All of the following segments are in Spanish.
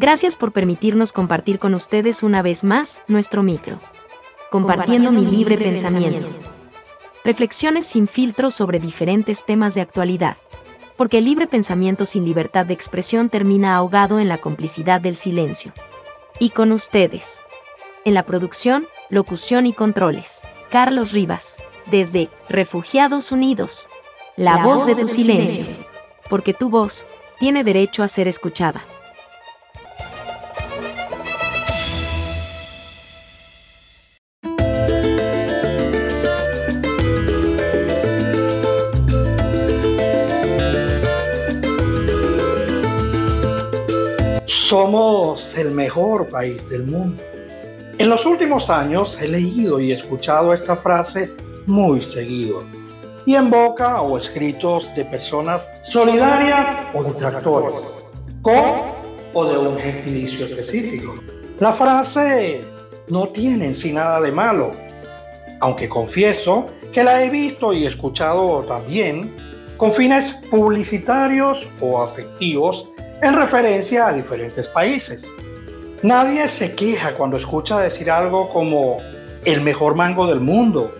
Gracias por permitirnos compartir con ustedes una vez más nuestro micro. Compartiendo, mi libre pensamiento. Reflexiones sin filtro sobre diferentes temas de actualidad. Porque el libre pensamiento sin libertad de expresión termina ahogado en la complicidad del silencio. Y con ustedes. En la producción, locución y controles. Carlos Rivas. Desde Refugiados Unidos. La, voz, de tu silencio. Porque tu voz tiene derecho a ser escuchada. Somos el mejor país del mundo. En los últimos años he leído y escuchado esta frase muy seguido, y en boca o escritos de personas solidarias o detractores, con o de un gentilicio específico. La frase no tiene en sí nada de malo, aunque confieso que la he visto y escuchado también con fines publicitarios o afectivos en referencia a diferentes países. Nadie se queja cuando escucha decir algo como el mejor mango del mundo,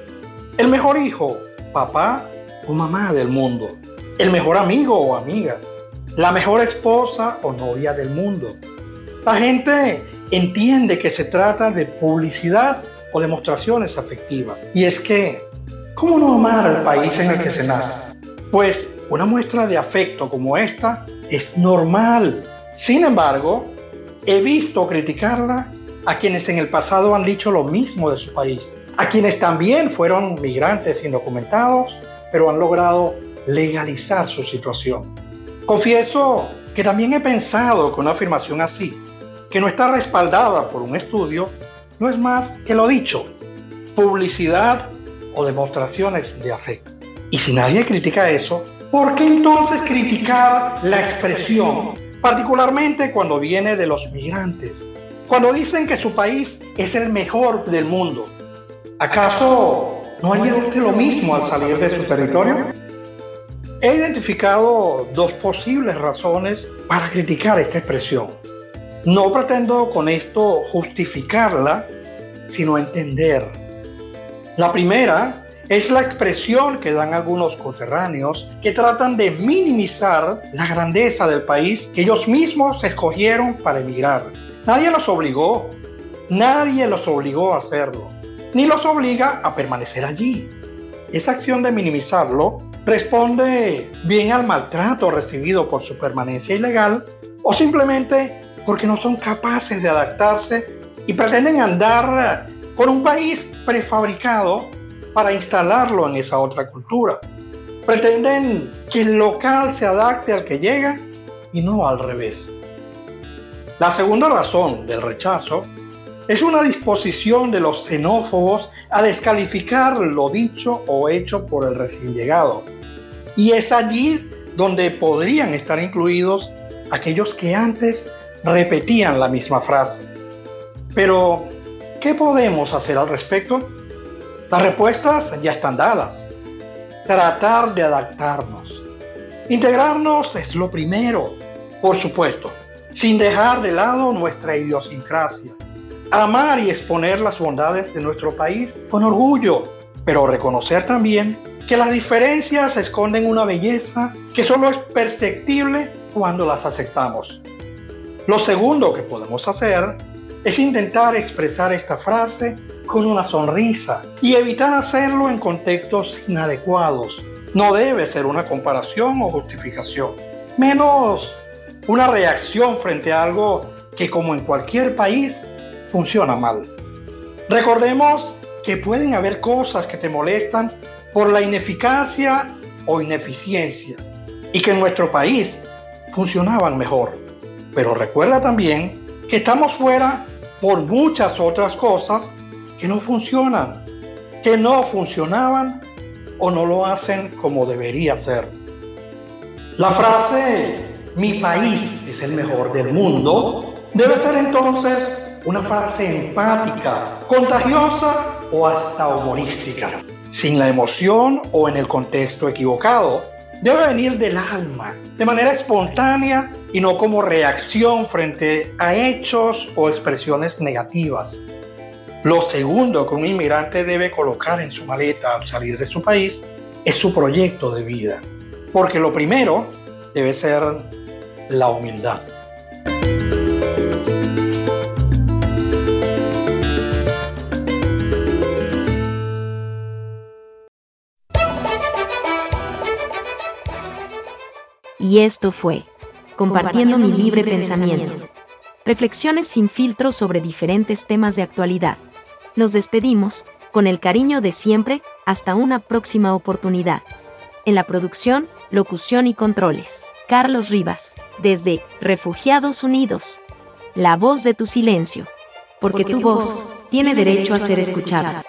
el mejor hijo, papá o mamá del mundo, el mejor amigo o amiga, la mejor esposa o novia del mundo. La gente entiende que se trata de publicidad o demostraciones afectivas. Y es que, ¿cómo no amar al país en el que se nace? Pues una muestra de afecto como esta es normal. Sin embargo, he visto criticarla a quienes en el pasado han dicho lo mismo de su país, a quienes también fueron migrantes indocumentados, pero han logrado legalizar su situación. Confieso que también he pensado que una afirmación así, que no está respaldada por un estudio, no es más que lo dicho, publicidad o demostraciones de afecto. Y si nadie critica eso, ¿Por qué entonces criticar la expresión, particularmente cuando viene de los migrantes? Cuando dicen que su país es el mejor del mundo, ¿acaso no haría usted lo mismo al salir de su territorio? He identificado dos posibles razones para criticar esta expresión. No pretendo con esto justificarla, sino entender. La primera es la expresión que dan algunos coterráneos que tratan de minimizar la grandeza del país que ellos mismos escogieron para emigrar. Nadie los obligó, nadie los obligó a hacerlo, ni los obliga a permanecer allí. Esa acción de minimizarlo responde bien al maltrato recibido por su permanencia ilegal o simplemente porque no son capaces de adaptarse y pretenden andar con un país prefabricado para instalarlo en esa otra cultura. Pretenden que el local se adapte al que llega y no al revés. La segunda razón del rechazo es una disposición de los xenófobos a descalificar lo dicho o hecho por el recién llegado. Y es allí donde podrían estar incluidos aquellos que antes repetían la misma frase. Pero, ¿qué podemos hacer al respecto? Las respuestas ya están dadas. Tratar de adaptarnos. Integrarnos es lo primero, por supuesto, sin dejar de lado nuestra idiosincrasia. Amar y exponer las bondades de nuestro país con orgullo, pero reconocer también que las diferencias esconden una belleza que solo es perceptible cuando las aceptamos. Lo segundo que podemos hacer es intentar expresar esta frase con una sonrisa y evitar hacerlo en contextos inadecuados. No debe ser una comparación o justificación, menos una reacción frente a algo que como en cualquier país funciona mal. Recordemos que pueden haber cosas que te molestan por la ineficacia o ineficiencia y que en nuestro país funcionaban mejor. Pero recuerda también que estamos fuera por muchas otras cosas que no funcionan, que no funcionaban o no lo hacen como debería ser. La frase mi país es el mejor del mundo debe ser entonces una frase empática, contagiosa o hasta humorística, sin la emoción o en el contexto equivocado, debe venir del alma, de manera espontánea y no como reacción frente a hechos o expresiones negativas. Lo segundo que un inmigrante debe colocar en su maleta al salir de su país es su proyecto de vida, porque lo primero debe ser la humildad. Y esto fue Compartiendo mi libre pensamiento. Reflexiones sin filtro sobre diferentes temas de actualidad. Nos despedimos, con el cariño de siempre, hasta una próxima oportunidad. En la producción, locución y controles. Carlos Rivas, desde Refugiados Unidos. La voz de tu silencio. Porque, tu voz tiene derecho a ser escuchada.